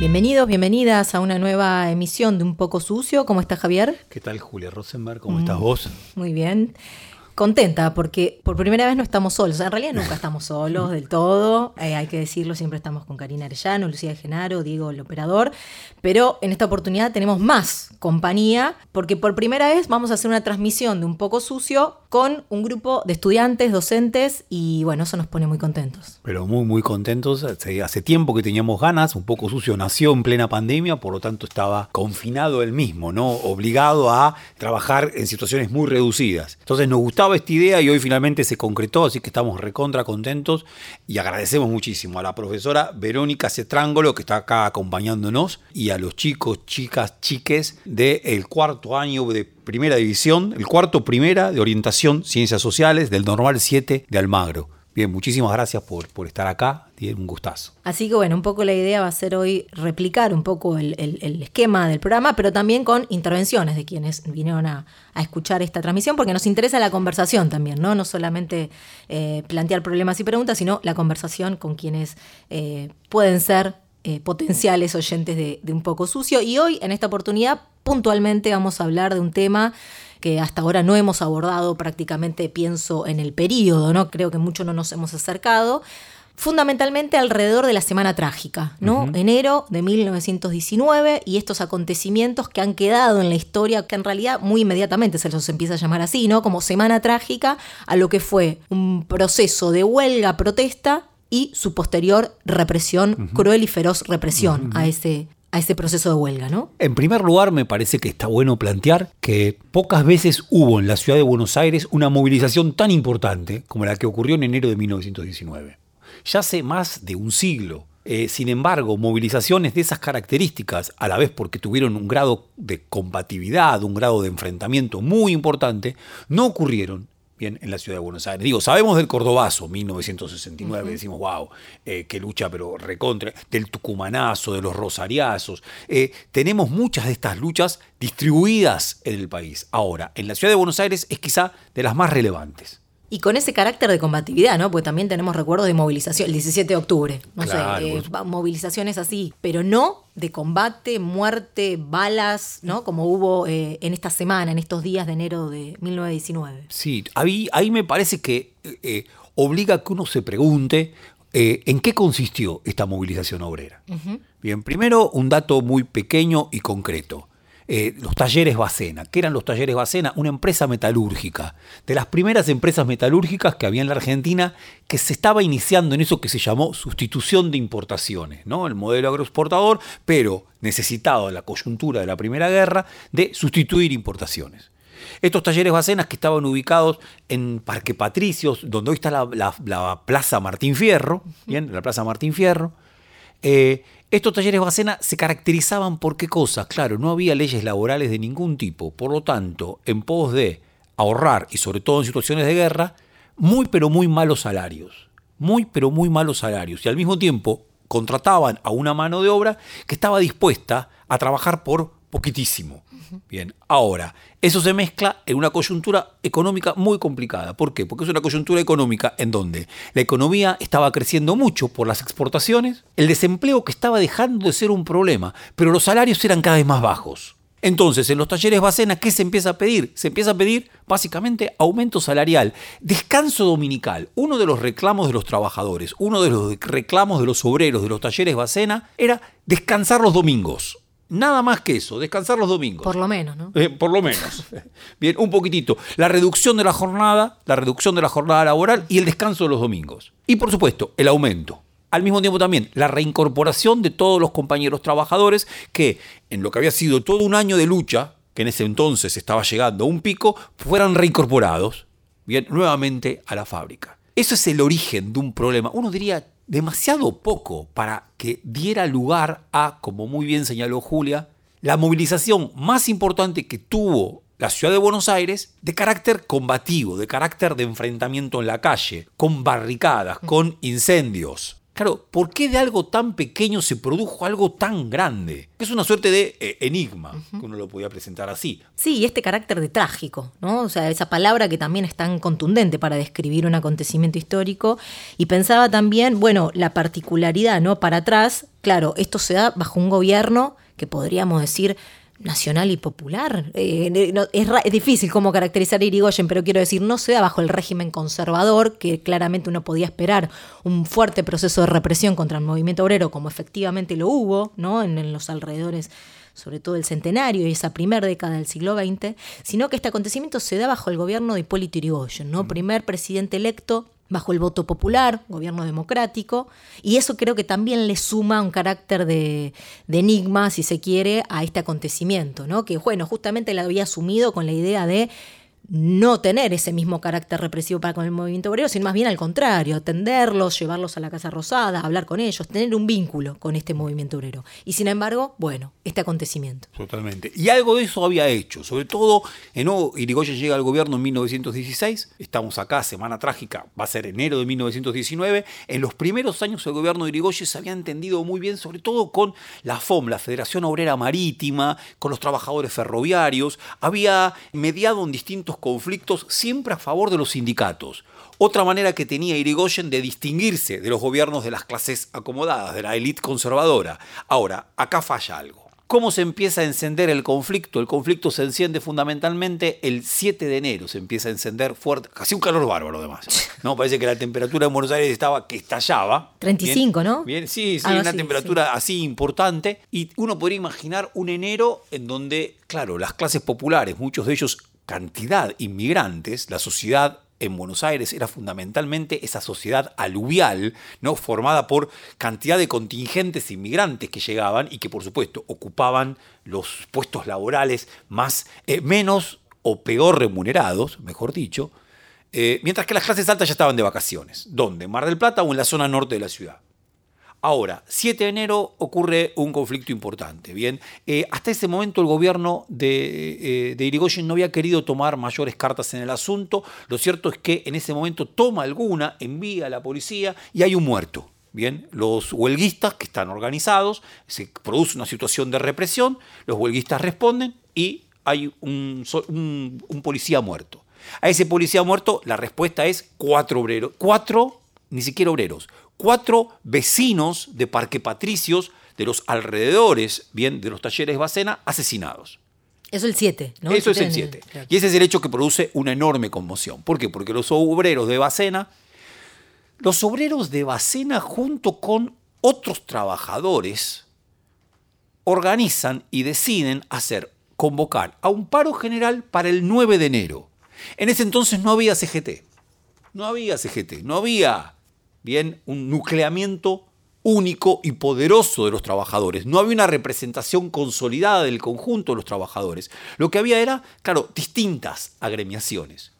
Bienvenidos, bienvenidas a una nueva emisión de Un poco sucio. ¿Cómo está Javier? ¿Qué tal Julia Rosenberg? ¿Cómo estás vos? Muy bien. Contenta porque por primera vez no estamos solos. En realidad nunca estamos solos del todo. Eh, hay que decirlo, siempre estamos con Karina Arellano, Lucía Genaro, Diego el operador. Pero en esta oportunidad tenemos más compañía porque por primera vez vamos a hacer una transmisión de Un poco sucio con un grupo de estudiantes, docentes y bueno, eso nos pone muy contentos. Pero muy, muy contentos. Hace, hace tiempo que teníamos ganas. Un poco sucio nació en plena pandemia, por lo tanto estaba confinado él mismo, ¿no? Obligado a trabajar en situaciones muy reducidas. Entonces nos gustaba esta idea y hoy finalmente se concretó, así que estamos recontra contentos y agradecemos muchísimo a la profesora Verónica Cetrángolo que está acá acompañándonos y a los chicos, chicas, chiques del cuarto año de primera división, el cuarto primera de orientación Ciencias Sociales del Normal 7 de Almagro. Bien, muchísimas gracias por, por estar acá, tiene un gustazo. Así que bueno, un poco la idea va a ser hoy replicar un poco el, el- esquema del programa, pero también con intervenciones de quienes vinieron a, a escuchar esta transmisión, porque nos interesa la conversación también, ¿no? No solamente eh, plantear problemas y preguntas, sino la conversación con quienes eh, pueden ser eh, potenciales oyentes de Un poco sucio. Y hoy, en esta oportunidad, puntualmente vamos a hablar de un tema que hasta ahora no hemos abordado prácticamente, pienso, en el periodo, ¿no? Creo que mucho no nos hemos acercado. Fundamentalmente alrededor de la Semana Trágica, ¿no? Enero de 1919 y estos acontecimientos que han quedado en la historia, que en realidad muy inmediatamente se los empieza a llamar así, ¿no? Como Semana Trágica a lo que fue un proceso de huelga, protesta y su posterior represión, cruel y feroz represión a ese a ese proceso de huelga, ¿no? En primer lugar, me parece que está bueno plantear que pocas veces hubo en la ciudad de Buenos Aires una movilización tan importante como la que ocurrió en enero de 1919. Ya hace más de un siglo. Eh, sin embargo, movilizaciones de esas características, a la vez porque tuvieron un grado de combatividad, un grado de enfrentamiento muy importante, no ocurrieron bien en la ciudad de Buenos Aires. Digo, sabemos del Cordobazo, 1969, decimos, wow, eh, qué lucha, pero recontra, del Tucumanazo, de los Rosariazos. Eh, tenemos muchas de estas luchas distribuidas en el país. Ahora, en la ciudad de Buenos Aires es quizá de las más relevantes. Y con ese carácter de combatividad, ¿no? Porque también tenemos recuerdos de movilización, el 17 de octubre, no Claro, sé, eh, movilizaciones así, pero no de combate, muerte, balas, ¿no? Como hubo eh, en esta semana, en estos días de enero de 1919. Sí, ahí, ahí me parece que eh, obliga a que uno se pregunte en qué consistió esta movilización obrera. Bien, primero un dato muy pequeño y concreto. Eh, los talleres Bacena. ¿Qué eran los talleres Bacena? Una empresa metalúrgica. De las primeras empresas metalúrgicas que había en la Argentina que se estaba iniciando en eso que se llamó sustitución de importaciones, ¿no? El modelo agroexportador, pero necesitado en la coyuntura de la Primera Guerra de sustituir importaciones. Estos talleres Bacenas que estaban ubicados en Parque Patricios, donde hoy está la Plaza Martín Fierro, bien, la Plaza Martín Fierro. eh, estos talleres Bacena se caracterizaban por qué cosas, claro, no había leyes laborales de ningún tipo, por lo tanto, en pos de ahorrar y sobre todo en situaciones de guerra, muy pero muy malos salarios, muy pero muy malos salarios. Y al mismo tiempo contrataban a una mano de obra que estaba dispuesta a trabajar por poquitísimo. Bien, ahora, eso se mezcla en una coyuntura económica muy complicada. ¿Por qué? Porque es una coyuntura económica en donde la economía estaba creciendo mucho por las exportaciones, el desempleo que estaba dejando de ser un problema, pero los salarios eran cada vez más bajos. Entonces, en los talleres Bacena, ¿qué se empieza a pedir? Se empieza a pedir básicamente aumento salarial, descanso dominical. Uno de los reclamos de los trabajadores, uno de los reclamos de los obreros de los talleres Bacena era descansar los domingos. Nada más que eso, descansar los domingos. Por lo menos, ¿no? Eh, por lo menos. Bien, un poquitito. La reducción de la jornada, la reducción de la jornada laboral y el descanso de los domingos. Y por supuesto, el aumento. Al mismo tiempo también la reincorporación de todos los compañeros trabajadores que en lo que había sido todo un año de lucha que en ese entonces estaba llegando a un pico, fueran reincorporados bien, nuevamente a la fábrica. Eso es el origen de un problema. Uno diría demasiado poco para que diera lugar a, como muy bien señaló Julia, la movilización más importante que tuvo la ciudad de Buenos Aires de carácter combativo, de carácter de enfrentamiento en la calle, con barricadas, con incendios. Claro, ¿por qué de algo tan pequeño se produjo algo tan grande? Es una suerte de eh, enigma, que uno lo podía presentar así. Sí, y este carácter de trágico, ¿no? O sea, esa palabra que también es tan contundente para describir un acontecimiento histórico. Y pensaba también, bueno, la particularidad, ¿no? Para atrás, claro, esto se da bajo un gobierno que podríamos decir nacional y popular. Eh, es, difícil cómo caracterizar a Irigoyen, pero quiero decir, no se da bajo el régimen conservador, que claramente uno podía esperar un fuerte proceso de represión contra el movimiento obrero, como efectivamente lo hubo ¿no? en, los alrededores sobre todo el centenario y esa primera década del siglo XX, sino que este acontecimiento se da bajo el gobierno de Hipólito Yrigoyen, ¿no? Mm. primer presidente electo bajo el voto popular, gobierno democrático, y eso creo que también le suma un carácter de, enigma, si se quiere, a este acontecimiento, ¿no? que bueno, justamente la había asumido con la idea de no tener ese mismo carácter represivo para con el movimiento obrero, sino más bien al contrario, atenderlos, llevarlos a la Casa Rosada, hablar con ellos, tener un vínculo con este movimiento obrero. Y sin embargo, bueno, este acontecimiento. Totalmente. Y algo de eso había hecho, sobre todo, en nuevo, Irigoyen llega al gobierno en 1916, estamos acá, semana trágica, va a ser enero de 1919, en los primeros años del gobierno de Irigoyen se había entendido muy bien, sobre todo con la FOM, la Federación Obrera Marítima, con los trabajadores ferroviarios, había mediado en distintos conflictos siempre a favor de los sindicatos. Otra manera que tenía Irigoyen de distinguirse de los gobiernos de las clases acomodadas, de la élite conservadora. Ahora, acá falla algo. ¿Cómo se empieza a encender el conflicto? El conflicto se enciende fundamentalmente el 7 de enero, se empieza a encender fuerte, casi un calor bárbaro además. ¿no? Parece que la temperatura en Buenos Aires estaba que estallaba. 35, ¿no? Bien, sí, sí, una temperatura así importante. Y uno podría imaginar un enero en donde, claro, las clases populares, muchos de ellos cantidad inmigrantes, la sociedad en Buenos Aires era fundamentalmente esa sociedad aluvial, ¿no? formada por cantidad de contingentes inmigrantes que llegaban y que por supuesto ocupaban los puestos laborales más eh, menos o peor remunerados, mejor dicho, eh, mientras que las clases altas ya estaban de vacaciones. ¿Dónde? ¿Mar del Plata o en la zona norte de la ciudad? Ahora, 7 de enero ocurre un conflicto importante. Bien, eh, hasta ese momento el gobierno de, eh, de, Irigoyen no había querido tomar mayores cartas en el asunto. Lo cierto es que en ese momento toma alguna, envía a la policía y hay un muerto. Bien, los huelguistas que están organizados, se produce una situación de represión, los huelguistas responden y hay un policía muerto. A ese policía muerto la respuesta es cuatro obreros, cuatro, ni siquiera obreros, cuatro vecinos de Parque Patricios de los alrededores, bien, de los talleres Bacena, asesinados. Eso es el 7, ¿no? Eso es el 7. Y ese es el hecho que produce una enorme conmoción. ¿Por qué? Porque los obreros de Bacena, los obreros de Bacena junto con otros trabajadores organizan y deciden hacer convocar a un paro general para el 9 de enero. En ese entonces no había CGT. No había CGT, no había bien, un nucleamiento único y poderoso de los trabajadores. No había una representación consolidada del conjunto de los trabajadores. Lo que había era, claro, distintas agremiaciones.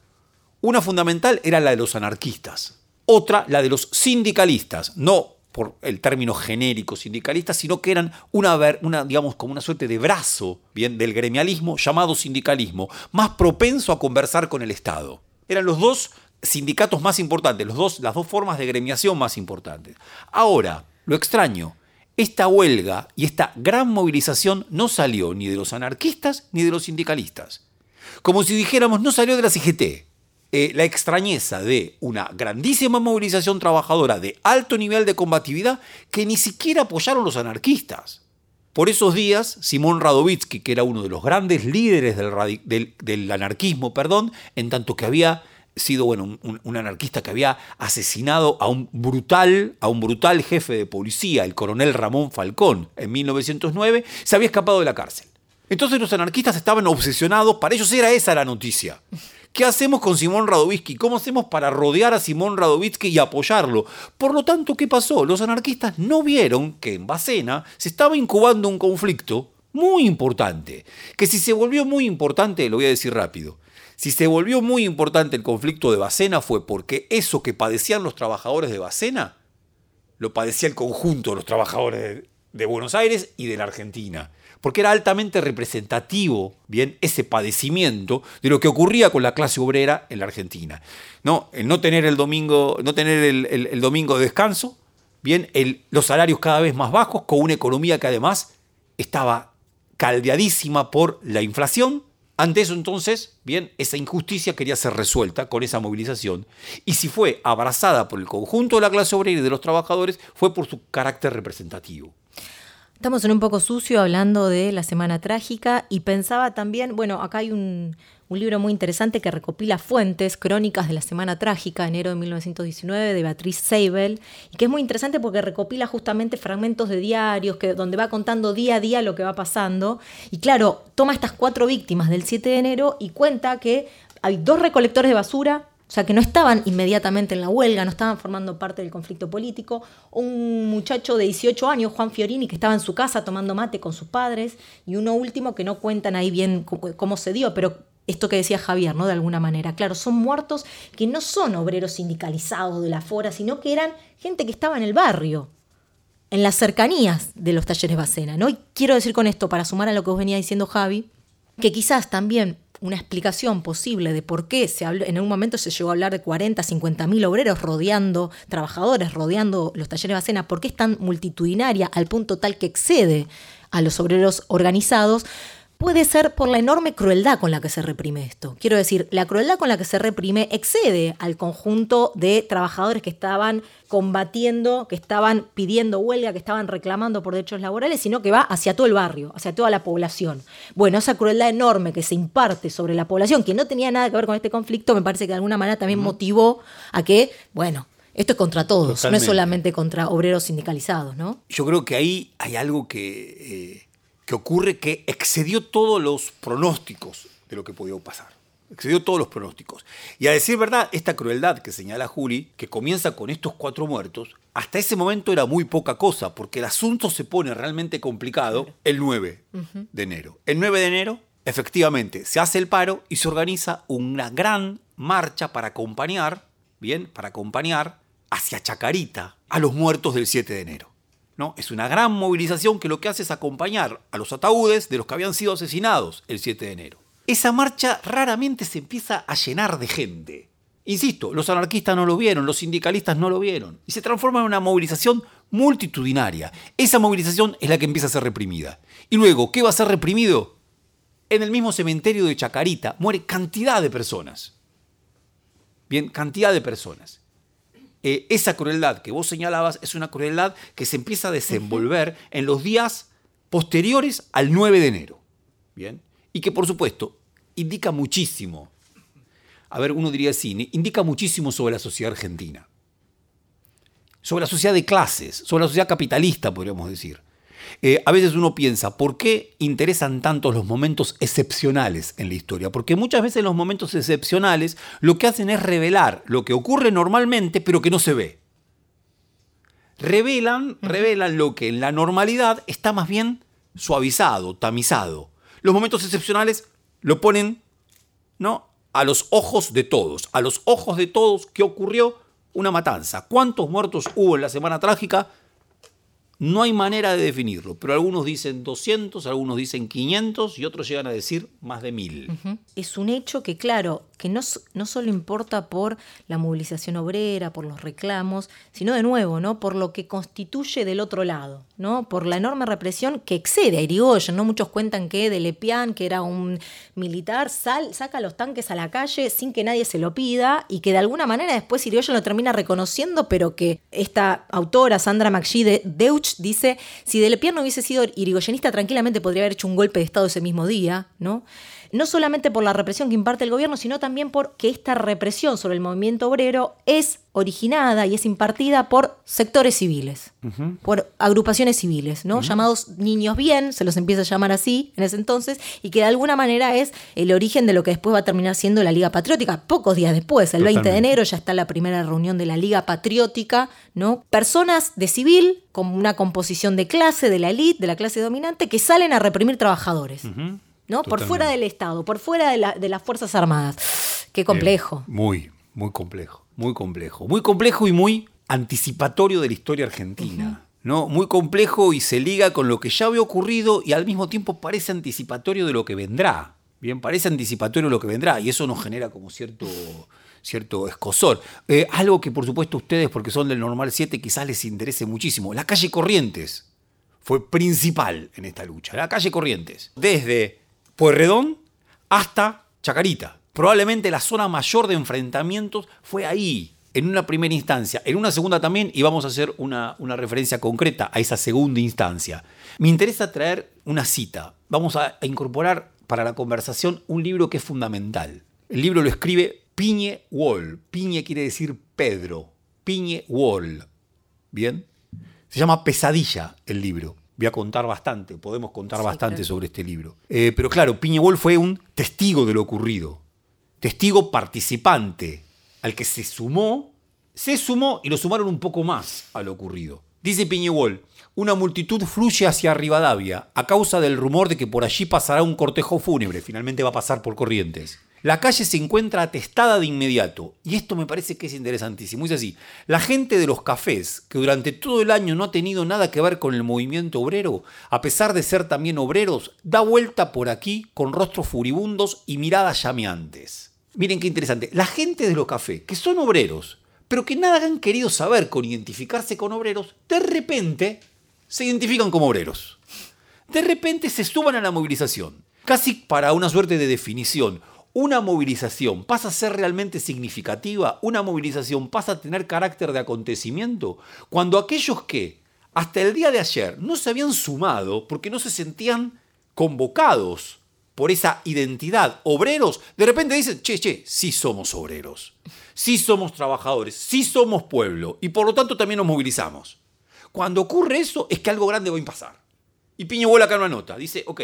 Una fundamental era la de los anarquistas, otra la de los sindicalistas, no por el término genérico sindicalistas, sino que eran una, una, digamos, como una suerte de brazo bien, del gremialismo llamado sindicalismo, más propenso a conversar con el Estado. Eran los dos sindicatos más importantes, las dos formas de gremiación más importantes. Ahora, lo extraño, esta huelga y esta gran movilización no salió ni de los anarquistas ni de los sindicalistas. Como si dijéramos, no salió de la CGT. Eh, la extrañeza de una grandísima movilización trabajadora de alto nivel de combatividad que ni siquiera apoyaron los anarquistas. Por esos días, Simón Radovitsky, que era uno de los grandes líderes del, del anarquismo, perdón, en tanto que había sido bueno, un, anarquista que había asesinado a un brutal, a un brutal jefe de policía, el coronel Ramón Falcón, en 1909, se había escapado de la cárcel. Entonces los anarquistas estaban obsesionados, para ellos era esa la noticia. ¿Qué hacemos con Simón Radovitsky? ¿Cómo hacemos para rodear a Simón Radovitsky y apoyarlo? Por lo tanto, ¿qué pasó? Los anarquistas no vieron que en Bacena se estaba incubando un conflicto muy importante, que si se volvió muy importante, lo voy a decir rápido, si se volvió muy importante el conflicto de Bacena fue porque eso que padecían los trabajadores de Bacena, lo padecía el conjunto de los trabajadores de Buenos Aires y de la Argentina porque era altamente representativo, bien, ese padecimiento de lo que ocurría con la clase obrera en la Argentina. No, el no tener el domingo, no tener el, domingo de descanso, bien, los salarios cada vez más bajos, con una economía que además estaba caldeadísima por la inflación. Ante eso entonces, bien, esa injusticia quería ser resuelta con esa movilización. Y si fue abrazada por el conjunto de la clase obrera y de los trabajadores, fue por su carácter representativo. Estamos en un poco sucio hablando de la Semana Trágica y pensaba también, bueno, acá hay un, libro muy interesante que recopila fuentes, crónicas de la Semana Trágica, enero de 1919, de Beatriz Seibel, y que es muy interesante porque recopila justamente fragmentos de diarios, que, donde va contando día a día lo que va pasando. Y claro, toma estas cuatro víctimas del 7 de enero y cuenta que hay dos recolectores de basura, o sea, que no estaban inmediatamente en la huelga, no estaban formando parte del conflicto político. Un muchacho de 18 años, Juan Fiorini, que estaba en su casa tomando mate con sus padres. Y uno último que no cuentan ahí bien cómo se dio, pero esto que decía Javier, ¿no? De alguna manera. Claro, son muertos que no son obreros sindicalizados de la fora, sino que eran gente que estaba en el barrio, en las cercanías de los talleres Bacena, ¿no? Y quiero decir con esto, para sumar a lo que vos venía diciendo Javi, que quizás también una explicación posible de por qué se en un momento se llegó a hablar de 40, 50 mil obreros rodeando, trabajadores rodeando los talleres Bacena, por qué es tan multitudinaria al punto tal que excede a los obreros organizados, puede ser por la enorme crueldad con la que se reprime esto. Quiero decir, la crueldad con la que se reprime excede al conjunto de trabajadores que estaban combatiendo, que estaban pidiendo huelga, que estaban reclamando por derechos laborales, sino que va hacia todo el barrio, hacia toda la población. Bueno, esa crueldad enorme que se imparte sobre la población, que no tenía nada que ver con este conflicto, me parece que de alguna manera también motivó a que, bueno, esto es contra todos, no es solamente contra obreros sindicalizados, ¿no? Yo creo que ahí hay algo que... Eh, que ocurre que excedió todos los pronósticos de lo que podía pasar. Excedió todos los pronósticos. Y a decir verdad, esta crueldad que señala Juli, que comienza con estos cuatro muertos, hasta ese momento era muy poca cosa, porque el asunto se pone realmente complicado el 9 de enero. El 9 de enero, efectivamente, se hace el paro y se organiza una gran marcha para acompañar, bien, para acompañar hacia Chacarita a los muertos del 7 de enero. Es una gran movilización que lo que hace es acompañar a los ataúdes de los que habían sido asesinados el 7 de enero. Esa marcha raramente se empieza a llenar de gente. Insisto, los anarquistas no lo vieron, los sindicalistas no lo vieron, y se transforma en una movilización multitudinaria. Esa movilización es la que empieza a ser reprimida. Y luego, ¿qué va a ser reprimido? En el mismo cementerio de Chacarita muere cantidad de personas. Bien, cantidad de personas. Eh, esa crueldad que vos señalabas es una crueldad que se empieza a desenvolver en los días posteriores al 9 de enero. ¿Bien? Y que por supuesto indica muchísimo, a ver, uno diría así, indica muchísimo sobre la sociedad argentina, sobre la sociedad de clases, sobre la sociedad capitalista, podríamos decir. Eh, a veces uno piensa, ¿por qué interesan tanto los momentos excepcionales en la historia? Porque muchas veces los momentos excepcionales lo que hacen es revelar lo que ocurre normalmente, pero que no se ve. Revelan, revelan lo que en la normalidad está más bien suavizado, tamizado. Los momentos excepcionales lo ponen ¿no? a los ojos de todos, a los ojos de todos que ocurrió una matanza. ¿Cuántos muertos hubo en la Semana Trágica? No hay manera de definirlo, pero algunos dicen 200, algunos dicen 500 y otros llegan a decir más de 1000. Es un hecho que, claro, que no, no solo importa por la movilización obrera, por los reclamos, sino de nuevo, ¿no? Por lo que constituye del otro lado, ¿no? Por la enorme represión que excede a Irigoyen, ¿no? Muchos cuentan que de Lepián, que era un militar, saca los tanques a la calle sin que nadie se lo pida y que de alguna manera después Irigoyen lo termina reconociendo, pero que esta autora, Sandra McGee de Deutsch, dice, si de Lepián no hubiese sido irigoyenista, tranquilamente podría haber hecho un golpe de Estado ese mismo día, ¿no? No solamente por la represión que imparte el gobierno, sino también también por que esta represión sobre el movimiento obrero es originada y es impartida por sectores civiles, por agrupaciones civiles, ¿no? Llamados niños bien, se los empieza a llamar así en ese entonces, y que de alguna manera es el origen de lo que después va a terminar siendo la Liga Patriótica. Pocos días después, el 20 de enero, ya está la primera reunión de la Liga Patriótica, ¿no? Personas de civil, con una composición de clase, de la élite, de la clase dominante, que salen a reprimir trabajadores. ¿No? Por fuera del Estado, por fuera de, las Fuerzas Armadas. Qué complejo. muy, muy complejo, muy complejo. Muy complejo y muy anticipatorio de la historia argentina. ¿no? Muy complejo y se liga con lo que ya había ocurrido y al mismo tiempo parece anticipatorio de lo que vendrá. Bien, parece anticipatorio de lo que vendrá y eso nos genera como cierto, cierto escosor. Eh, algo que por supuesto ustedes, porque son del Normal 7, quizás les interese muchísimo. La calle Corrientes fue principal en esta lucha. La calle Corrientes. Desde Pueyrredón hasta Chacarita. Probablemente la zona mayor de enfrentamientos fue ahí, en una primera instancia. En una segunda también, y vamos a hacer una, una referencia concreta a esa segunda instancia. Me interesa traer una cita. Vamos a, incorporar para la conversación un libro que es fundamental. El libro lo escribe Piñe Wall. Piñe quiere decir Pedro. Piñe Wall. ¿Bien? Se llama Pesadilla el libro voy a contar bastante, podemos contar bastante sobre este libro. Eh, pero claro, Piñewol fue un testigo de lo ocurrido, testigo participante, al que se sumó, se sumó y lo sumaron un poco más a lo ocurrido. Dice Piñewol, una multitud fluye hacia Rivadavia a causa del rumor de que por allí pasará un cortejo fúnebre, finalmente va a pasar por Corrientes. La calle se encuentra atestada de inmediato, y esto me parece que es interesantísimo. Es así, la gente de los cafés, que durante todo el año no ha tenido nada que ver con el movimiento obrero, a pesar de ser también obreros, da vuelta por aquí con rostros furibundos y miradas llameantes. Miren qué interesante, la gente de los cafés, que son obreros, pero que nada han querido saber con identificarse con obreros, de repente se identifican como obreros. De repente se suban a la movilización, casi para una suerte de definición una movilización pasa a ser realmente significativa, una movilización pasa a tener carácter de acontecimiento, cuando aquellos que hasta el día de ayer no se habían sumado porque no se sentían convocados por esa identidad, obreros, de repente dicen, che, che, sí somos obreros, sí somos trabajadores, sí somos pueblo y por lo tanto también nos movilizamos. Cuando ocurre eso es que algo grande va a pasar. Y Piño vuela acá una nota, dice, ok,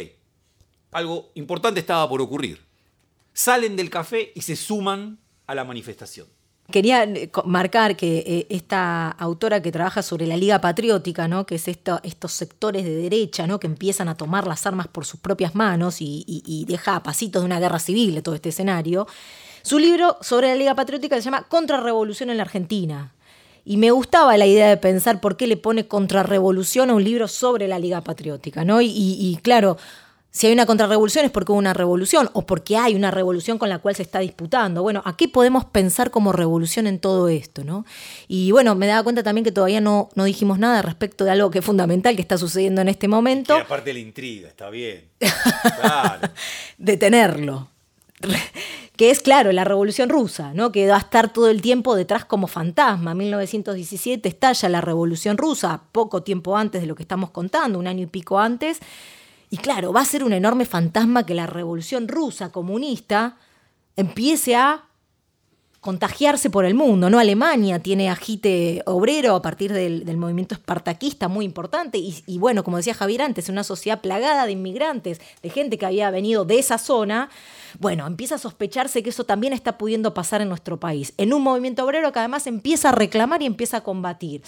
algo importante estaba por ocurrir salen del café y se suman a la manifestación. Quería eh, marcar que eh, esta autora que trabaja sobre la Liga Patriótica, ¿no? que es estos sectores de derecha ¿no? que empiezan a tomar las armas por sus propias manos y, deja a pasitos de una guerra civil todo este escenario, su libro sobre la Liga Patriótica se llama Contrarrevolución en la Argentina. Y me gustaba la idea de pensar por qué le pone contrarrevolución a un libro sobre la Liga Patriótica. ¿no? y claro, si hay una contrarrevolución es porque hubo una revolución o porque hay una revolución con la cual se está disputando. Bueno, ¿a qué podemos pensar como revolución en todo esto? ¿no? Y bueno, me daba cuenta también que todavía no, no dijimos nada respecto de algo que es fundamental que está sucediendo en este momento. Y aparte de la intriga, está bien. Claro. Detenerlo. que es, claro, la revolución rusa, ¿no? que va a estar todo el tiempo detrás como fantasma. En 1917 estalla la revolución rusa, poco tiempo antes de lo que estamos contando, un año y pico antes y claro, va a ser un enorme fantasma que la revolución rusa comunista empiece a contagiarse por el mundo, ¿no? Alemania tiene agite obrero a partir del, movimiento espartaquista muy importante y, bueno, como decía Javier antes, una sociedad plagada de inmigrantes, de gente que había venido de esa zona, bueno, empieza a sospecharse que eso también está pudiendo pasar en nuestro país, en un movimiento obrero que además empieza a reclamar y empieza a combatir.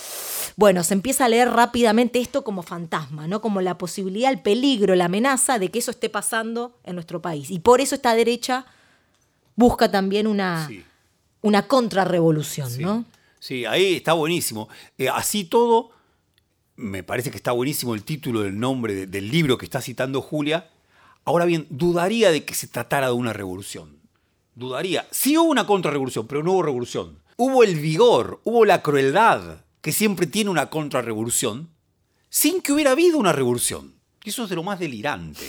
Bueno, se empieza a leer rápidamente esto como fantasma, ¿no? Como la posibilidad, el peligro, la amenaza de que eso esté pasando en nuestro país. Y por eso esta derecha busca también una, una contrarrevolución, ¿no? Sí, ahí está buenísimo. Eh, así todo, me parece que está buenísimo el título del nombre del libro que está citando Julia, Ahora bien, dudaría de que se tratara de una revolución. Dudaría. Sí hubo una contrarrevolución, pero no hubo revolución. Hubo el vigor, hubo la crueldad que siempre tiene una contrarrevolución, sin que hubiera habido una revolución. Eso es de lo más delirante.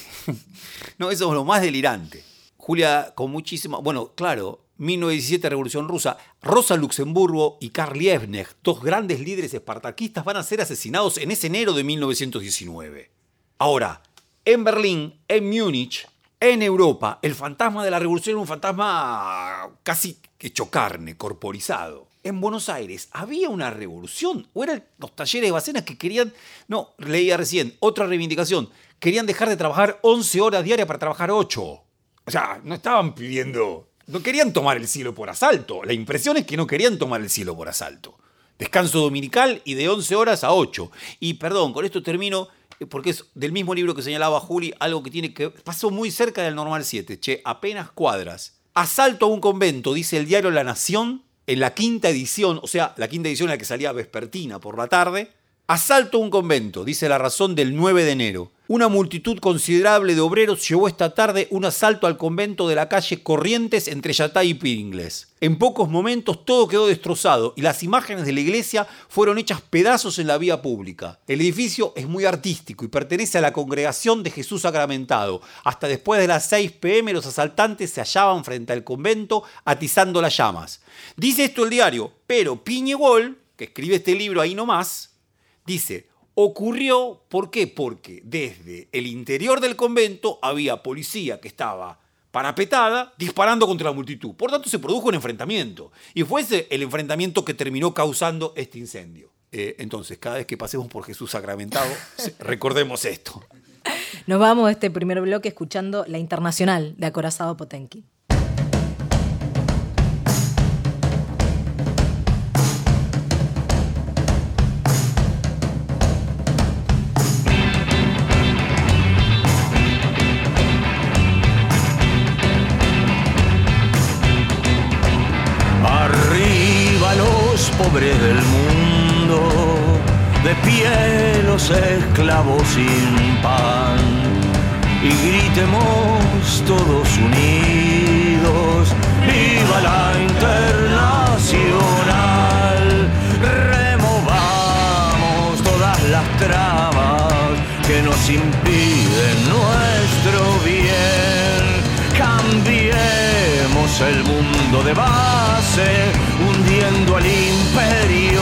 no, eso es lo más delirante. Julia, con muchísima. Bueno, claro, 1917 Revolución Rusa, Rosa Luxemburgo y Karl Liebknecht, dos grandes líderes espartaquistas, van a ser asesinados en ese enero de 1919. Ahora, en Berlín, en Múnich, En Europa, el fantasma de la revolución era un fantasma casi hecho carne, corporizado. En Buenos Aires, ¿había una revolución? ¿O eran los talleres de Bacenas que querían, no, leía recién, otra reivindicación, querían dejar de trabajar 11 horas diarias para trabajar 8? O sea, no estaban pidiendo, no querían tomar el cielo por asalto. La impresión es que no querían tomar el cielo por asalto. Descanso dominical y de 11 horas a 8. Y perdón, con esto termino porque es del mismo libro que señalaba Juli, algo que tiene que. pasó muy cerca del normal 7, che, apenas cuadras. Asalto a un convento, dice el diario La Nación, en la quinta edición, o sea, la quinta edición en la que salía vespertina por la tarde. Asalto a un convento, dice la razón del 9 de enero. Una multitud considerable de obreros llevó esta tarde un asalto al convento de la calle Corrientes entre Yatay y Pringles. En pocos momentos todo quedó destrozado y las imágenes de la iglesia fueron hechas pedazos en la vía pública. El edificio es muy artístico y pertenece a la congregación de Jesús Sacramentado. Hasta después de las 6 pm los asaltantes se hallaban frente al convento atizando las llamas. Dice esto el diario, pero Piñegol, que escribe este libro ahí nomás, dice, Ocurrió, ¿por qué? Porque desde el interior del convento había policía que estaba parapetada disparando contra la multitud. Por tanto, se produjo un enfrentamiento. Y fue ese el enfrentamiento que terminó causando este incendio. Eh, entonces, cada vez que pasemos por Jesús sacramentado, recordemos esto. Nos vamos a este primer bloque escuchando La Internacional de Acorazado Potenki. De pie los esclavos sin pan, y gritemos todos unidos, viva la internacional, removamos todas las trabas que nos impiden nuestro bien, cambiemos el mundo de base hundiendo al imperio.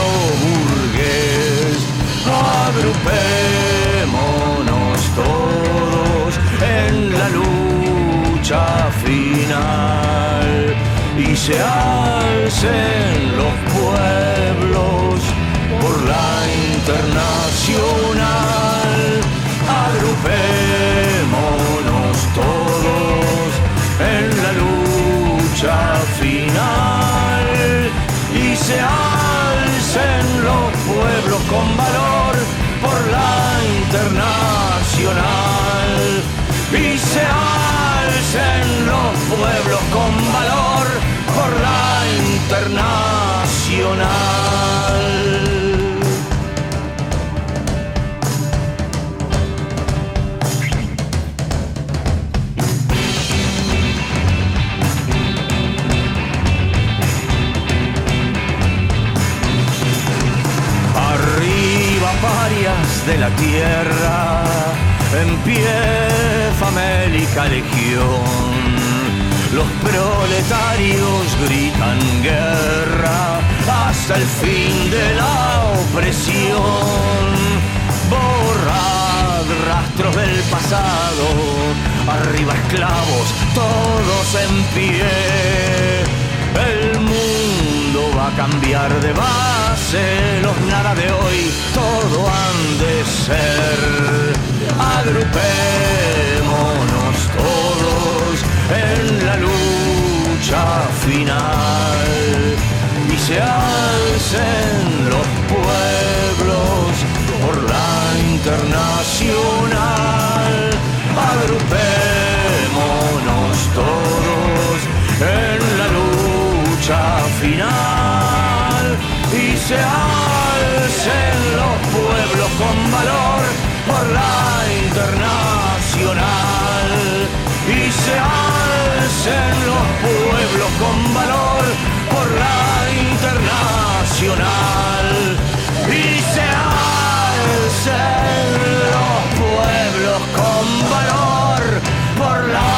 Agrupémonos todos en la lucha final y se alcen los pueblos por la internacional. Agrupémonos todos en la lucha final se alcen los pueblos con valor internacional. Y se alcen los pueblos con valor por la internacional. De la tierra, en pie famélica legión. Los proletarios gritan guerra hasta el fin de la opresión. Borrad rastros del pasado, arriba esclavos, todos en pie. El mundo va a cambiar de base, los nada de hoy, todo han de ser. Agrupémonos todos en la lucha final y se alcen los pueblos por la internacional. Agrupémonos todos en la lucha final y se alcen los pueblos con valor por la internacional. Y se alcen los pueblos con valor por la internacional. Y se alcen los pueblos con valor por la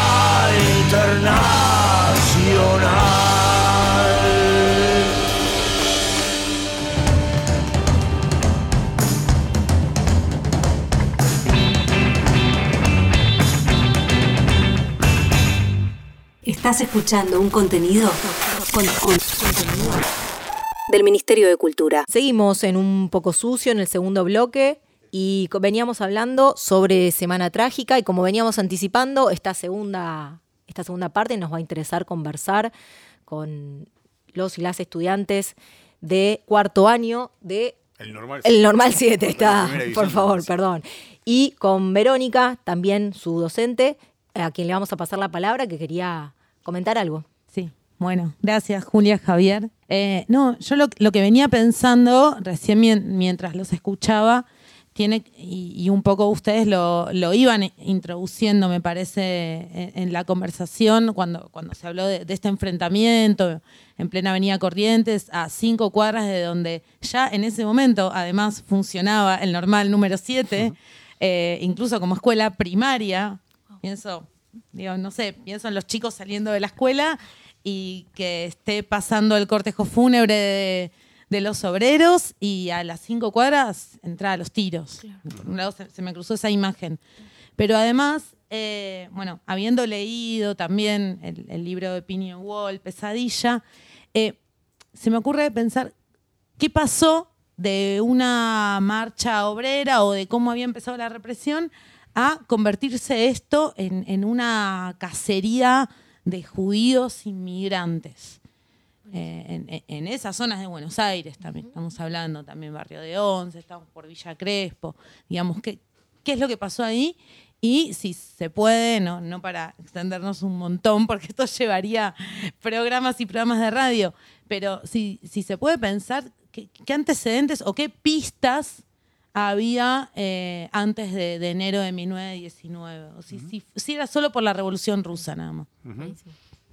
internacional Estás escuchando un contenido con, con- del Ministerio de Cultura. Seguimos en un poco sucio en el segundo bloque y veníamos hablando sobre Semana Trágica y como veníamos anticipando, esta segunda, esta segunda parte nos va a interesar conversar con los y las estudiantes de cuarto año de El normal. el Normal 7 La está, por favor, perdón. Y con Verónica, también su docente, a quien le vamos a pasar la palabra, que quería comentar algo. Sí, bueno, gracias Julia, Javier. Eh, no, yo lo, lo que venía pensando recién mien- mientras los escuchaba, tiene, y, y un poco ustedes lo, lo iban introduciendo, me parece, en, en la conversación cuando, cuando se habló de, de este enfrentamiento en plena Avenida Corrientes, a cinco cuadras de donde ya en ese momento además funcionaba el normal número 7, eh, incluso como escuela primaria. Pienso, digo, no sé, pienso en los chicos saliendo de la escuela y que esté pasando el cortejo fúnebre de, de los obreros y a las cinco cuadras entrar a los tiros. Por un lado se, se me cruzó esa imagen. Pero además, eh, bueno, habiendo leído también el, el libro de Opinion Wall, Pesadilla, eh, se me ocurre pensar qué pasó de una marcha obrera o de cómo había empezado la represión a convertirse esto en, en una cacería de judíos inmigrantes. Eh, en, en- esas zonas de Buenos Aires también, estamos hablando también Barrio de Once, estamos por Villa Crespo, digamos, ¿qué, qué es lo que pasó ahí? Y si se puede, no, no para extendernos un montón, porque esto llevaría programas y programas de radio, pero si, si se puede pensar qué, qué antecedentes o qué pistas había eh, antes de, de enero de 1919. O si, si- si era solo por la Revolución Rusa nada más.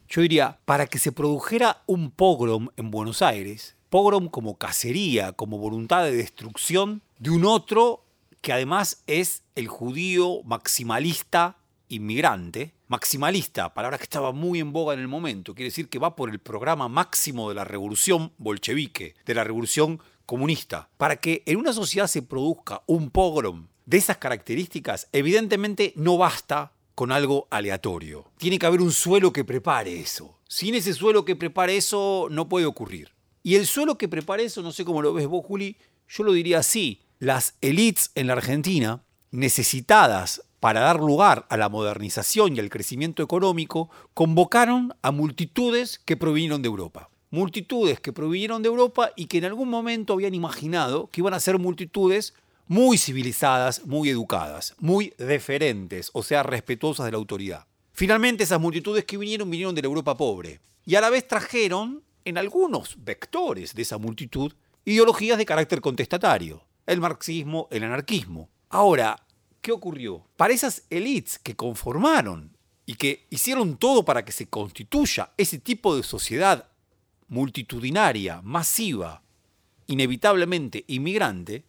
Yo diría, para que se produjera un pogrom en Buenos Aires, pogrom como cacería, como voluntad de destrucción de un otro que además es el judío maximalista inmigrante. Maximalista, palabra que estaba muy en boga en el momento, quiere decir que va por el programa máximo de la revolución bolchevique, de la revolución comunista. Para que en una sociedad se produzca un pogrom de esas características, evidentemente no basta con algo aleatorio. Tiene que haber un suelo que prepare eso. Sin ese suelo que prepare eso, no puede ocurrir. Y el suelo que prepare eso, no sé cómo lo ves vos, Juli, yo lo diría así. Las elites en la Argentina, necesitadas para dar lugar a la modernización y al crecimiento económico, convocaron a multitudes que provinieron de Europa. Multitudes que provinieron de Europa y que en algún momento habían imaginado que iban a ser multitudes muy civilizadas, muy educadas, muy deferentes, o sea, respetuosas de la autoridad. Finalmente, esas multitudes que vinieron vinieron de la Europa pobre y a la vez trajeron, en algunos vectores de esa multitud, ideologías de carácter contestatario, el marxismo, el anarquismo. Ahora, ¿qué ocurrió? Para esas élites que conformaron y que hicieron todo para que se constituya ese tipo de sociedad multitudinaria, masiva, inevitablemente inmigrante,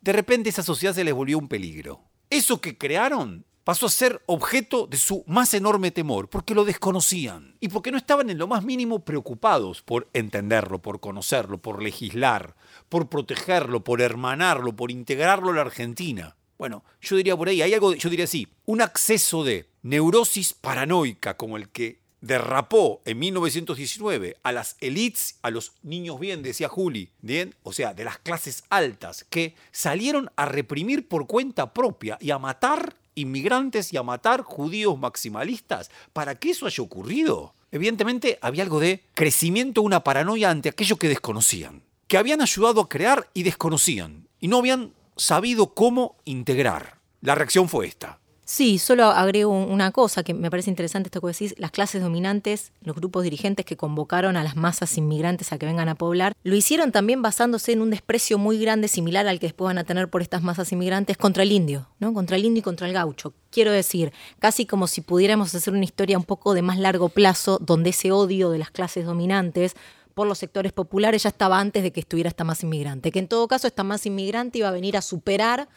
de repente esa sociedad se les volvió un peligro. Eso que crearon pasó a ser objeto de su más enorme temor, porque lo desconocían y porque no estaban en lo más mínimo preocupados por entenderlo, por conocerlo, por legislar, por protegerlo, por hermanarlo, por integrarlo a la Argentina. Bueno, yo diría por ahí, hay algo, de- yo diría así, un acceso de neurosis paranoica como el que derrapó en 1919 a las elites, a los niños bien, decía Juli, bien, o sea, de las clases altas, que salieron a reprimir por cuenta propia y a matar inmigrantes y a matar judíos maximalistas. Para que eso haya ocurrido, evidentemente había algo de crecimiento, una paranoia ante aquello que desconocían, que habían ayudado a crear y desconocían, y no habían sabido cómo integrar. La reacción fue esta. Sí, solo agrego un- una cosa que me parece interesante esto que decís, las clases dominantes, los grupos dirigentes que convocaron a las masas inmigrantes a que vengan a poblar, lo hicieron también basándose en un desprecio muy grande similar al que después van a tener por estas masas inmigrantes contra el indio, ¿no? Contra el indio y contra el gaucho. Quiero decir, casi como si pudiéramos hacer una historia un poco de más largo plazo, donde ese odio de las clases dominantes por los sectores populares ya estaba antes de que estuviera esta masa inmigrante, que en todo caso esta masa inmigrante iba a venir a superar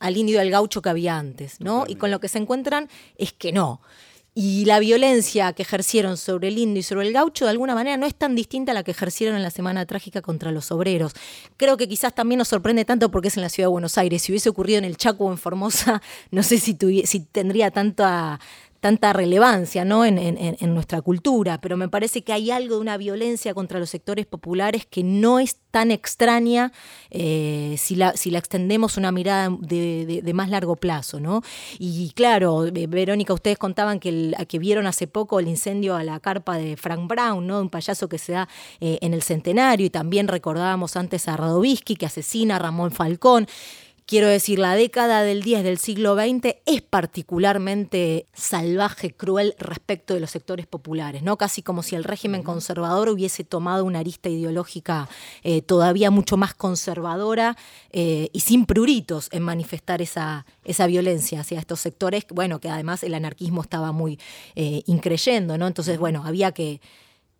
al indio y al gaucho que había antes, ¿no? Y con lo que se encuentran es que no. Y la violencia que ejercieron sobre el indio y sobre el gaucho de alguna manera no es tan distinta a la que ejercieron en la Semana Trágica contra los obreros. Creo que quizás también nos sorprende tanto porque es en la ciudad de Buenos Aires. Si hubiese ocurrido en el Chaco o en Formosa, no sé si, si tendría tanta, tanta relevancia ¿no? en, nuestra cultura, pero me parece que hay algo de una violencia contra los sectores populares que no es tan extraña eh, si, la, extendemos una mirada de, más largo plazo. ¿no? Y claro, eh, Verónica, ustedes contaban que vieron hace poco el incendio a la carpa de Frank Brown, ¿no? un payaso que se da eh, en el centenario, y también recordábamos antes a Radovisky, que asesina a Ramón Falcón. Quiero decir, la década del 10 del siglo XX es particularmente salvaje, cruel respecto de los sectores populares, ¿no? Casi como si el régimen conservador hubiese tomado una arista ideológica eh, todavía mucho más conservadora eh, y sin pruritos en manifestar esa, esa violencia hacia estos sectores, bueno, que además el anarquismo estaba muy eh, increyendo, ¿no? Entonces, bueno, había que,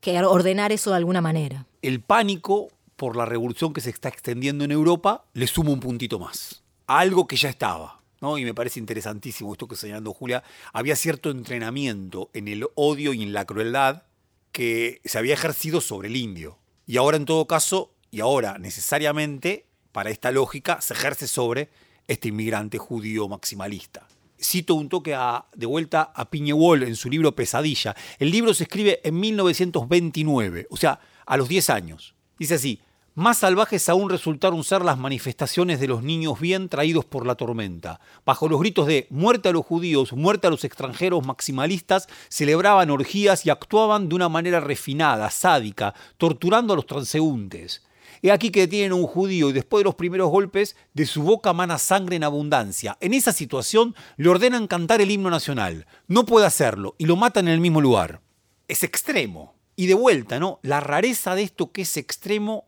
que ordenar eso de alguna manera. El pánico por la revolución que se está extendiendo en Europa le suma un puntito más. Algo que ya estaba. ¿no? Y me parece interesantísimo esto que está señalando Julia. Había cierto entrenamiento en el odio y en la crueldad que se había ejercido sobre el indio. Y ahora en todo caso, y ahora necesariamente, para esta lógica, se ejerce sobre este inmigrante judío maximalista. Cito un toque a- de vuelta a Piñewol en su libro Pesadilla. El libro se escribe en 1929, o sea, a los 10 años. Dice así, más salvajes aún resultaron ser las manifestaciones de los niños bien traídos por la tormenta. Bajo los gritos de muerte a los judíos, muerte a los extranjeros maximalistas, celebraban orgías y actuaban de una manera refinada, sádica, torturando a los transeúntes. He aquí que detienen a un judío y después de los primeros golpes, de su boca mana sangre en abundancia. En esa situación le ordenan cantar el himno nacional. No puede hacerlo y lo matan en el mismo lugar. Es extremo. Y de vuelta, ¿no? La rareza de esto que es extremo,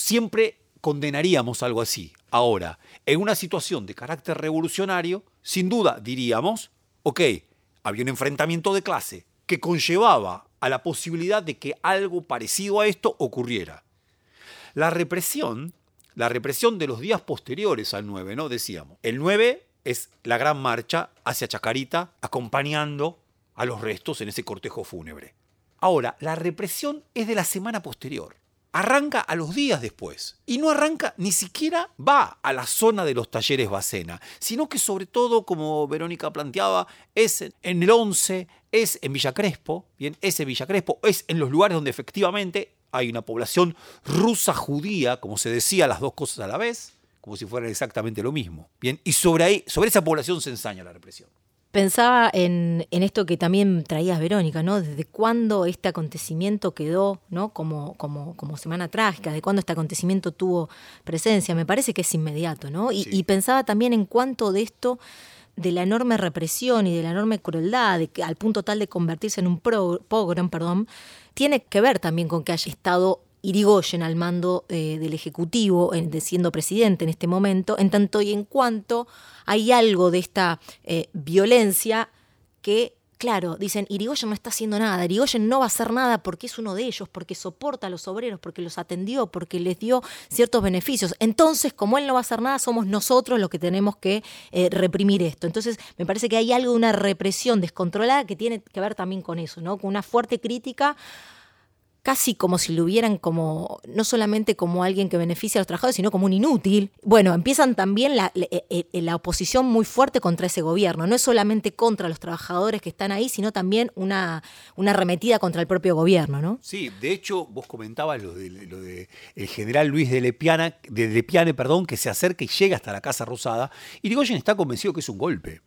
siempre condenaríamos algo así. Ahora, en una situación de carácter revolucionario, sin duda diríamos, ok, había un enfrentamiento de clase que conllevaba a la posibilidad de que algo parecido a esto ocurriera. La represión, la represión de los días posteriores al 9, ¿no? Decíamos, el 9 es la gran marcha hacia Chacarita acompañando a los restos en ese cortejo fúnebre. Ahora, la represión es de la semana posterior. Arranca a los días después. Y no arranca, ni siquiera va a la zona de los talleres Bacena, sino que sobre todo, como Verónica planteaba, es en el 11, es en Villa Crespo, bien, es en Villa Crespo, es en los lugares donde efectivamente hay una población rusa judía, como se decía, las dos cosas a la vez, como si fueran exactamente lo mismo. Bien, y sobre ahí, sobre esa población se ensaña la represión. Pensaba en, en esto que también traías, Verónica, ¿no? Desde cuándo este acontecimiento quedó, ¿no? Como, como, como semana trágica, de cuándo este acontecimiento tuvo presencia. Me parece que es inmediato, ¿no? Y, Sí. y pensaba también en cuánto de esto, de la enorme represión y de la enorme crueldad, de que, al punto tal de convertirse en un pro- pogrom, perdón, tiene que ver también con que haya estado Irigoyen al mando eh, del Ejecutivo, siendo presidente en este momento, en tanto y en cuanto hay algo de esta eh, violencia que, claro, dicen, Irigoyen no está haciendo nada, Irigoyen no va a hacer nada porque es uno de ellos, porque soporta a los obreros, porque los atendió, porque les dio ciertos beneficios. Entonces, como él no va a hacer nada, somos nosotros los que tenemos que eh, reprimir esto. Entonces, me parece que hay algo de una represión descontrolada que tiene que ver también con eso, ¿no? Con una fuerte crítica casi como si lo hubieran como, no solamente como alguien que beneficia a los trabajadores, sino como un inútil. Bueno, empiezan también la, la- eh, eh, la oposición muy fuerte contra ese gobierno. No es solamente contra los trabajadores que están ahí, sino también una, una arremetida contra el propio gobierno, ¿no? Sí, de hecho, vos comentabas lo de, lo de el general Luis de Lepiana, de Lepiane, perdón, que se acerca y llega hasta la Casa Rosada. Y Irigoyen está convencido que es un golpe.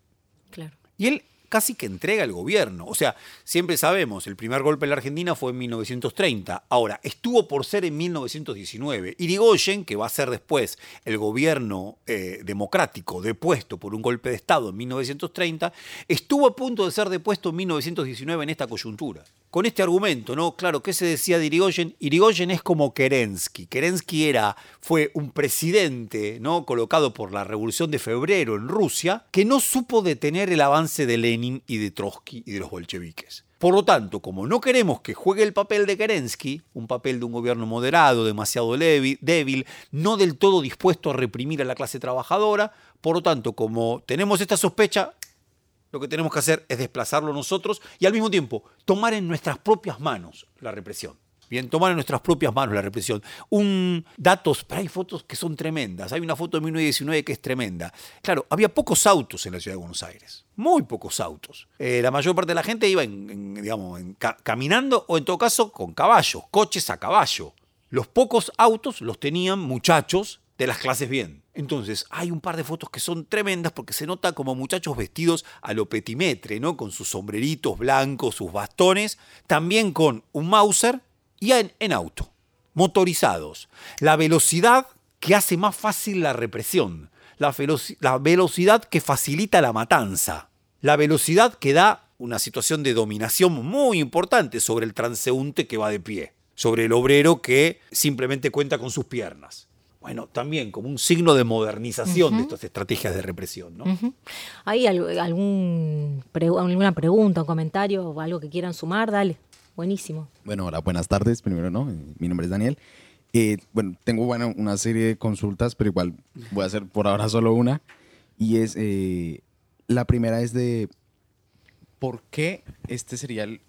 Claro. Y él casi que entrega el gobierno. O sea, siempre sabemos, el primer golpe en la Argentina fue en 1930. Ahora, estuvo por ser en 1919. Irigoyen, que va a ser después el gobierno eh, democrático depuesto por un golpe de Estado en 1930, estuvo a punto de ser depuesto en 1919 en esta coyuntura. Con este argumento, ¿no? Claro, ¿qué se decía de Irigoyen? Irigoyen es como Kerensky. Kerensky era, fue un presidente, ¿no? Colocado por la Revolución de Febrero en Rusia, que no supo detener el avance de Lenin y de Trotsky y de los bolcheviques. Por lo tanto, como no queremos que juegue el papel de Kerensky, un papel de un gobierno moderado, demasiado débil, no del todo dispuesto a reprimir a la clase trabajadora, por lo tanto, como tenemos esta sospecha, lo que tenemos que hacer es desplazarlo nosotros y al mismo tiempo tomar en nuestras propias manos la represión. Bien, tomar en nuestras propias manos la represión. Un datos, pero hay fotos que son tremendas. Hay una foto de 1919 que es tremenda. Claro, había pocos autos en la ciudad de Buenos Aires. Muy pocos autos. Eh, la mayor parte de la gente iba digamos, caminando o en todo caso con caballos, coches a caballo. Los pocos autos los tenían muchachos de las clases bien. Entonces, hay un par de fotos que son tremendas porque se nota como muchachos vestidos a lo petimetre, ¿no? Con sus sombreritos blancos, sus bastones, también con un Mauser y en, auto, motorizados. La velocidad que hace más fácil la represión, la, la velocidad que facilita la matanza, la velocidad que da una situación de dominación muy importante sobre el transeúnte que va de pie, sobre el obrero que simplemente cuenta con sus piernas bueno, también como un signo de modernización de estas estrategias de represión. ¿no? ¿Hay algún, alguna pregunta, un comentario o algo que quieran sumar? Dale, buenísimo. Bueno, hola, buenas tardes, primero, ¿no? Mi nombre es Daniel. Eh, bueno, tengo bueno, una serie de consultas, pero igual voy a hacer por ahora solo una. Y es, eh, la primera es de, ¿por qué este sería el,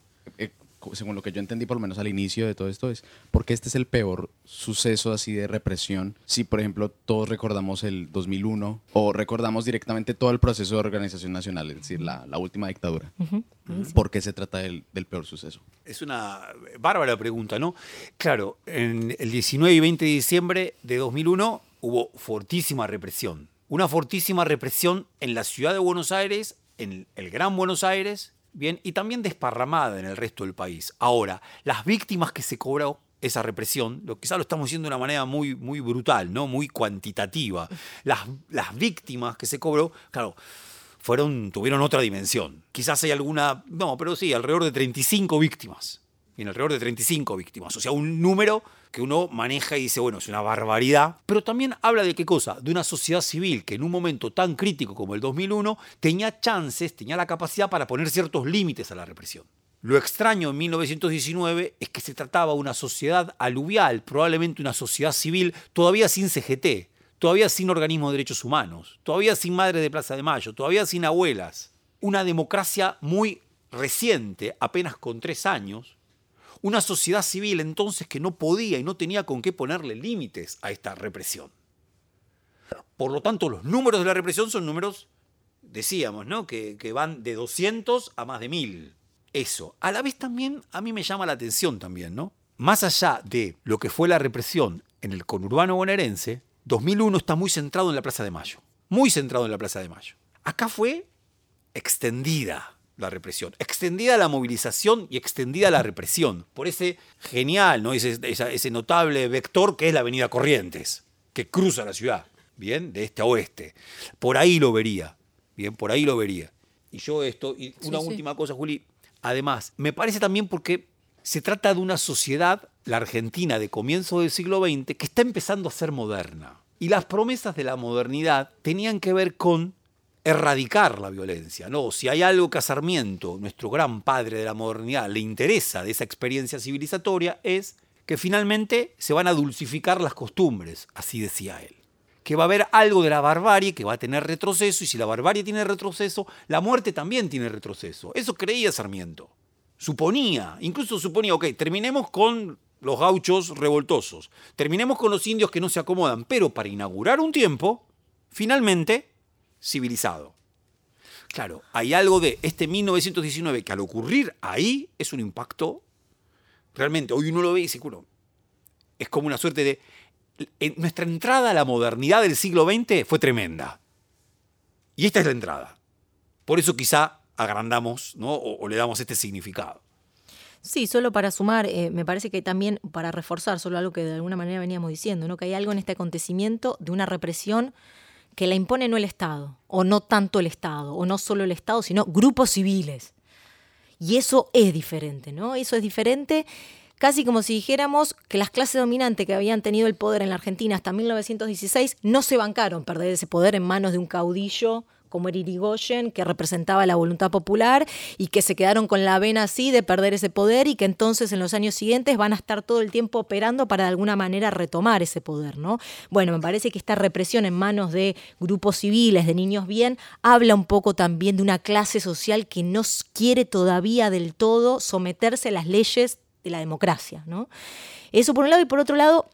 según lo que yo entendí por lo menos al inicio de todo esto, es porque este es el peor suceso así de represión. Si, por ejemplo, todos recordamos el 2001 o recordamos directamente todo el proceso de organización nacional, es decir, la, última dictadura. ¿Por qué se trata del, del, peor suceso? Es una bárbara pregunta, ¿no? Claro, en el 19 y 20 de diciembre de 2001 hubo fortísima represión. Una fortísima represión en la ciudad de Buenos Aires, en el Gran Buenos Aires, Bien, y también desparramada en el resto del país. Ahora, las víctimas que se cobró esa represión, lo quizás lo estamos haciendo de una manera muy, muy brutal, ¿no? muy cuantitativa. Las, las víctimas que se cobró, claro, fueron, tuvieron otra dimensión. Quizás hay alguna, no, pero sí, alrededor de 35 víctimas. En alrededor de 35 víctimas. O sea, un número que uno maneja y dice, bueno, es una barbaridad, pero también habla de qué cosa, de una sociedad civil que en un momento tan crítico como el 2001 tenía chances, tenía la capacidad para poner ciertos límites a la represión. Lo extraño en 1919 es que se trataba de una sociedad aluvial, probablemente una sociedad civil todavía sin CGT, todavía sin organismo de derechos humanos, todavía sin madre de Plaza de Mayo, todavía sin abuelas. Una democracia muy reciente, apenas con tres años, una sociedad civil entonces que no podía y no tenía con qué ponerle límites a esta represión. Por lo tanto, los números de la represión son números, decíamos, ¿no? que, van de 200 a más de 1000. Eso. A la vez también a mí me llama la atención también, ¿no? Más allá de lo que fue la represión en el conurbano bonaerense, 2001 está muy centrado en la Plaza de Mayo. Muy centrado en la Plaza de Mayo. Acá fue extendida la represión, extendida la movilización y extendida la represión, por ese genial, ¿no? ese, ese notable vector que es la Avenida Corrientes, que cruza la ciudad, ¿bien? De este a oeste. Por ahí lo vería, ¿bien? Por ahí lo vería. Y yo esto, y una última cosa, Juli, además, me parece también porque se trata de una sociedad, la Argentina de comienzo del siglo XX, que está empezando a ser moderna. Y las promesas de la modernidad tenían que ver con erradicar la violencia. No, si hay algo que a Sarmiento, nuestro gran padre de la modernidad, le interesa de esa experiencia civilizatoria, es que finalmente se van a dulcificar las costumbres, así decía él. Que va a haber algo de la barbarie que va a tener retroceso, y si la barbarie tiene retroceso, la muerte también tiene retroceso. Eso creía Sarmiento. Suponía, incluso suponía, ok, terminemos con los gauchos revoltosos, terminemos con los indios que no se acomodan, pero para inaugurar un tiempo, finalmente civilizado. Claro, hay algo de este 1919 que al ocurrir ahí es un impacto, realmente, hoy uno lo ve y seguro, es como una suerte de... nuestra entrada a la modernidad del siglo XX fue tremenda. Y esta es la entrada. Por eso quizá agrandamos ¿no? o, le damos este significado. Sí, solo para sumar, eh, me parece que también para reforzar solo algo que de alguna manera veníamos diciendo, ¿no? que hay algo en este acontecimiento de una represión que la impone no el Estado, o no tanto el Estado, o no solo el Estado, sino grupos civiles. Y eso es diferente, ¿no? Eso es diferente casi como si dijéramos que las clases dominantes que habían tenido el poder en la Argentina hasta 1916 no se bancaron perder ese poder en manos de un caudillo como era Irigoyen, que representaba la voluntad popular y que se quedaron con la vena así de perder ese poder y que entonces en los años siguientes van a estar todo el tiempo operando para de alguna manera retomar ese poder, ¿no? Bueno, me parece que esta represión en manos de grupos civiles, de niños bien, habla un poco también de una clase social que no quiere todavía del todo someterse a las leyes de la democracia. ¿no? Eso por un lado y por otro lado,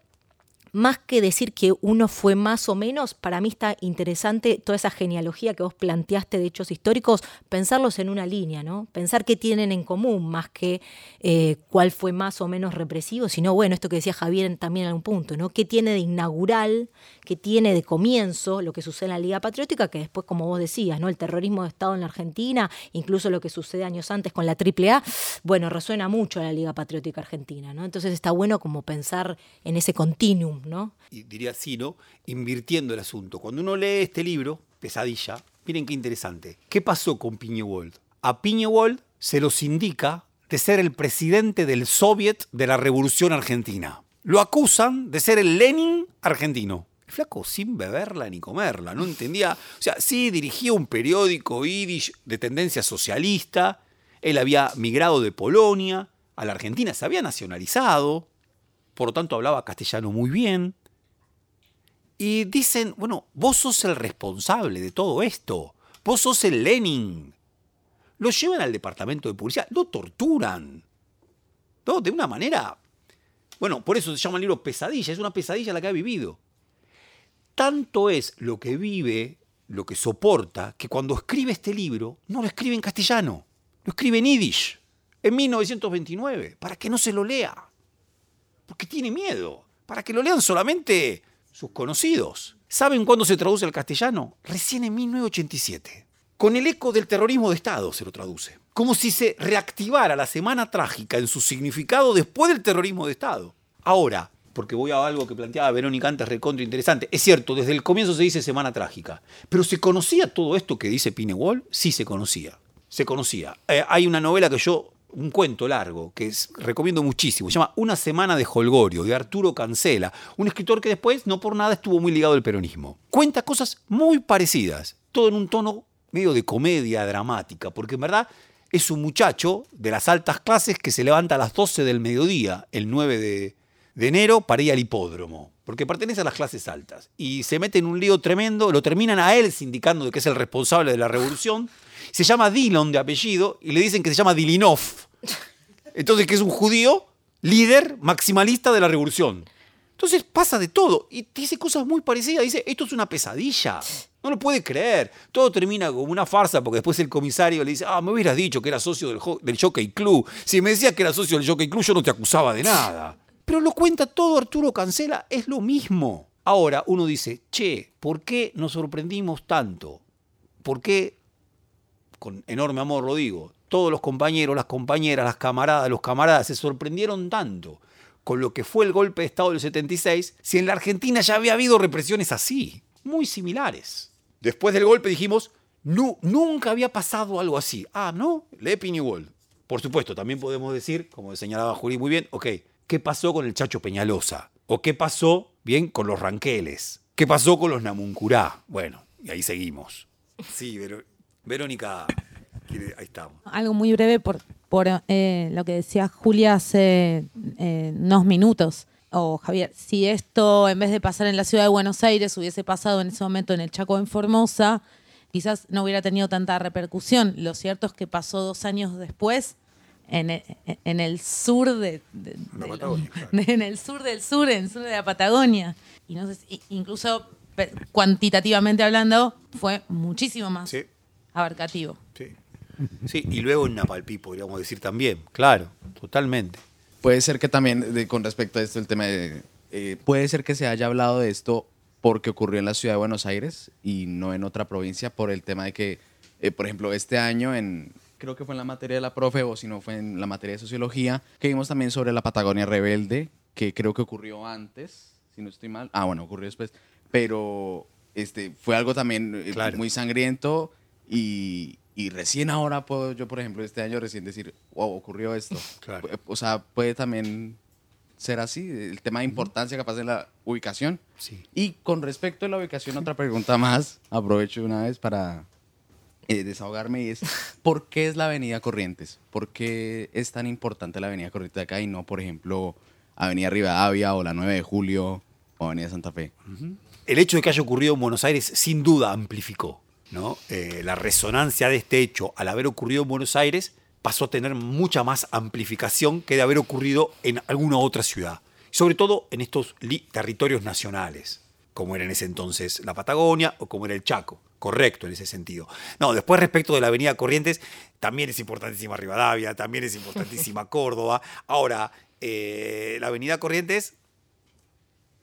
más que decir que uno fue más o menos, para mí está interesante toda esa genealogía que vos planteaste de hechos históricos, pensarlos en una línea, ¿no? Pensar qué tienen en común, más que eh, cuál fue más o menos represivo, sino, bueno, esto que decía Javier también en un punto, ¿no? ¿Qué tiene de inaugural, qué tiene de comienzo lo que sucede en la Liga Patriótica, que después, como vos decías, ¿no? El terrorismo de Estado en la Argentina, incluso lo que sucede años antes con la AAA, bueno, resuena mucho a la Liga Patriótica Argentina, ¿no? Entonces está bueno como pensar en ese continuum y diría ¿no? Invirtiendo el asunto. Cuando uno lee este libro, Pesadilla, miren qué interesante. ¿Qué pasó con Piñewold? A Piñewold se los indica de ser el presidente del Soviet de la Revolución Argentina. Lo acusan de ser el Lenin argentino. Flaco sin beberla ni comerla, no entendía. O sea, sí dirigía un periódico yiddish de tendencia socialista. Él había migrado de Polonia a la Argentina, se había nacionalizado por lo tanto hablaba castellano muy bien. Y dicen, bueno, vos sos el responsable de todo esto, vos sos el Lenin. Lo llevan al departamento de policía, lo torturan. De una manera... Bueno, por eso se llama el libro Pesadilla, es una pesadilla la que ha vivido. Tanto es lo que vive, lo que soporta, que cuando escribe este libro, no lo escribe en castellano, lo escribe en yiddish, en 1929, para que no se lo lea porque tiene miedo, para que lo lean solamente sus conocidos. ¿Saben cuándo se traduce al castellano? Recién en 1987. Con el eco del terrorismo de Estado se lo traduce. Como si se reactivara la semana trágica en su significado después del terrorismo de Estado. Ahora, porque voy a algo que planteaba Verónica antes, recontra interesante. Es cierto, desde el comienzo se dice semana trágica. Pero ¿se conocía todo esto que dice Pinewall? Sí se conocía. Se conocía. Eh, hay una novela que yo un cuento largo que recomiendo muchísimo. Se llama Una semana de Holgorio, de Arturo Cancela, un escritor que después, no por nada, estuvo muy ligado al peronismo. Cuenta cosas muy parecidas, todo en un tono medio de comedia dramática, porque en verdad es un muchacho de las altas clases que se levanta a las 12 del mediodía, el 9 de, de enero, para ir al hipódromo, porque pertenece a las clases altas. Y se mete en un lío tremendo, lo terminan a él sindicando de que es el responsable de la revolución se llama Dillon de apellido y le dicen que se llama Dilinov. Entonces, que es un judío líder maximalista de la revolución. Entonces pasa de todo y dice cosas muy parecidas. Dice, esto es una pesadilla. No lo puede creer. Todo termina como una farsa porque después el comisario le dice, ah, me hubieras dicho que era socio del, del Jockey Club. Si me decías que era socio del Jockey Club, yo no te acusaba de nada. Pero lo cuenta todo Arturo Cancela, es lo mismo. Ahora uno dice, che, ¿por qué nos sorprendimos tanto? ¿Por qué con enorme amor lo digo, todos los compañeros, las compañeras, las camaradas, los camaradas se sorprendieron tanto con lo que fue el golpe de Estado del 76, si en la Argentina ya había habido represiones así, muy similares. Después del golpe dijimos, nunca había pasado algo así. Ah, no, lee Piñuol. Por supuesto, también podemos decir, como señalaba Juli muy bien, ok, ¿qué pasó con el Chacho Peñalosa? ¿O qué pasó, bien, con los Ranqueles? ¿Qué pasó con los Namuncurá? Bueno, y ahí seguimos. Sí, pero Verónica, ahí estamos. Algo muy breve por, por eh, lo que decía Julia hace eh, unos minutos. O Javier, si esto en vez de pasar en la ciudad de Buenos Aires hubiese pasado en ese momento en el Chaco en Formosa, quizás no hubiera tenido tanta repercusión. Lo cierto es que pasó dos años después en el, sur de, en el sur del sur, en el sur de la Patagonia. Y no sé, incluso cuantitativamente hablando, fue muchísimo más. Sí abarcativo. Sí. sí, y luego en Napalpí podríamos decir también, claro, totalmente. Puede ser que también, con respecto a esto, el tema de... Eh, puede ser que se haya hablado de esto porque ocurrió en la ciudad de Buenos Aires y no en otra provincia por el tema de que, eh, por ejemplo, este año en, creo que fue en la materia de la profe o si no fue en la materia de sociología, que vimos también sobre la Patagonia rebelde, que creo que ocurrió antes, si no estoy mal. Ah, bueno, ocurrió después, pero este, fue algo también eh, muy sangriento y, recién ahora puedo yo, por ejemplo, este año recién decir, wow, ocurrió esto. O sea, puede también ser así, el tema de importancia capaz de la ubicación. Sí. Y con respecto a la ubicación, otra pregunta más, aprovecho una vez para eh, desahogarme y es, ¿por qué es la Avenida Corrientes? ¿Por qué es tan importante la Avenida Corrientes de acá y no, por ejemplo, Avenida Rivadavia o la 9 de Julio o Avenida Santa Fe? El hecho de que haya ocurrido en Buenos Aires sin duda amplificó ¿no? Eh, la resonancia de este hecho al haber ocurrido en Buenos Aires pasó a tener mucha más amplificación que de haber ocurrido en alguna otra ciudad. Sobre todo en estos territorios nacionales, como era en ese entonces la Patagonia o como era el Chaco. Correcto en ese sentido. No, después respecto de la Avenida Corrientes, también es importantísima Rivadavia, también es importantísima Córdoba. Ahora, eh, la Avenida Corrientes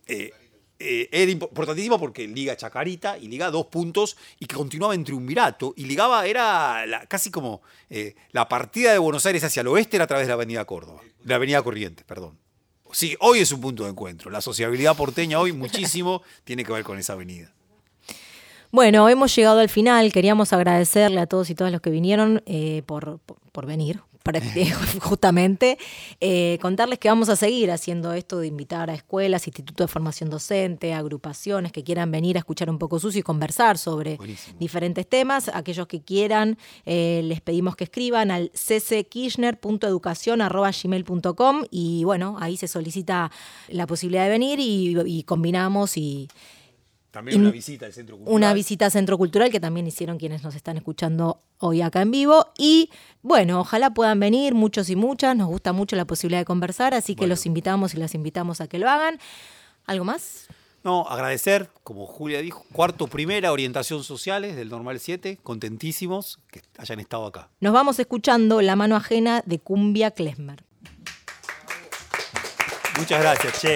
eh, eh, era impo- importantísima porque liga Chacarita y liga dos puntos y que continuaba en triunvirato y ligaba, era la- casi como eh, la partida de Buenos Aires hacia el oeste era a través de la Avenida Córdoba, la Avenida Corrientes, perdón. Sí, hoy es un punto de encuentro. La sociabilidad porteña hoy muchísimo tiene que ver con esa avenida. Bueno, hemos llegado al final. Queríamos agradecerle a todos y todas los que vinieron eh, por, por- por venir, para- justamente. Eh, contarles que vamos a seguir haciendo esto de invitar a escuelas, institutos de formación docente, agrupaciones que quieran venir a escuchar un poco sucio y conversar sobre Buenísimo. diferentes temas. Aquellos que quieran, eh, les pedimos que escriban al cckirchner.educacion.gmail.com y bueno, ahí se solicita la posibilidad de venir y, y combinamos y También una visita al Centro Cultural. una visita a Centro Cultural que también hicieron quienes nos están escuchando hoy acá en vivo. Y bueno, ojalá puedan venir muchos y muchas. Nos gusta mucho la posibilidad de conversar, así que Bueno. los invitamos y las invitamos a que lo hagan. ¿Algo más? No, agradecer, como Julia dijo, cuarto primera orientación sociales del Normal 7, contentísimos que hayan estado acá. Nos vamos escuchando La mano ajena de Cumbia Klesmer. Muchas gracias, che.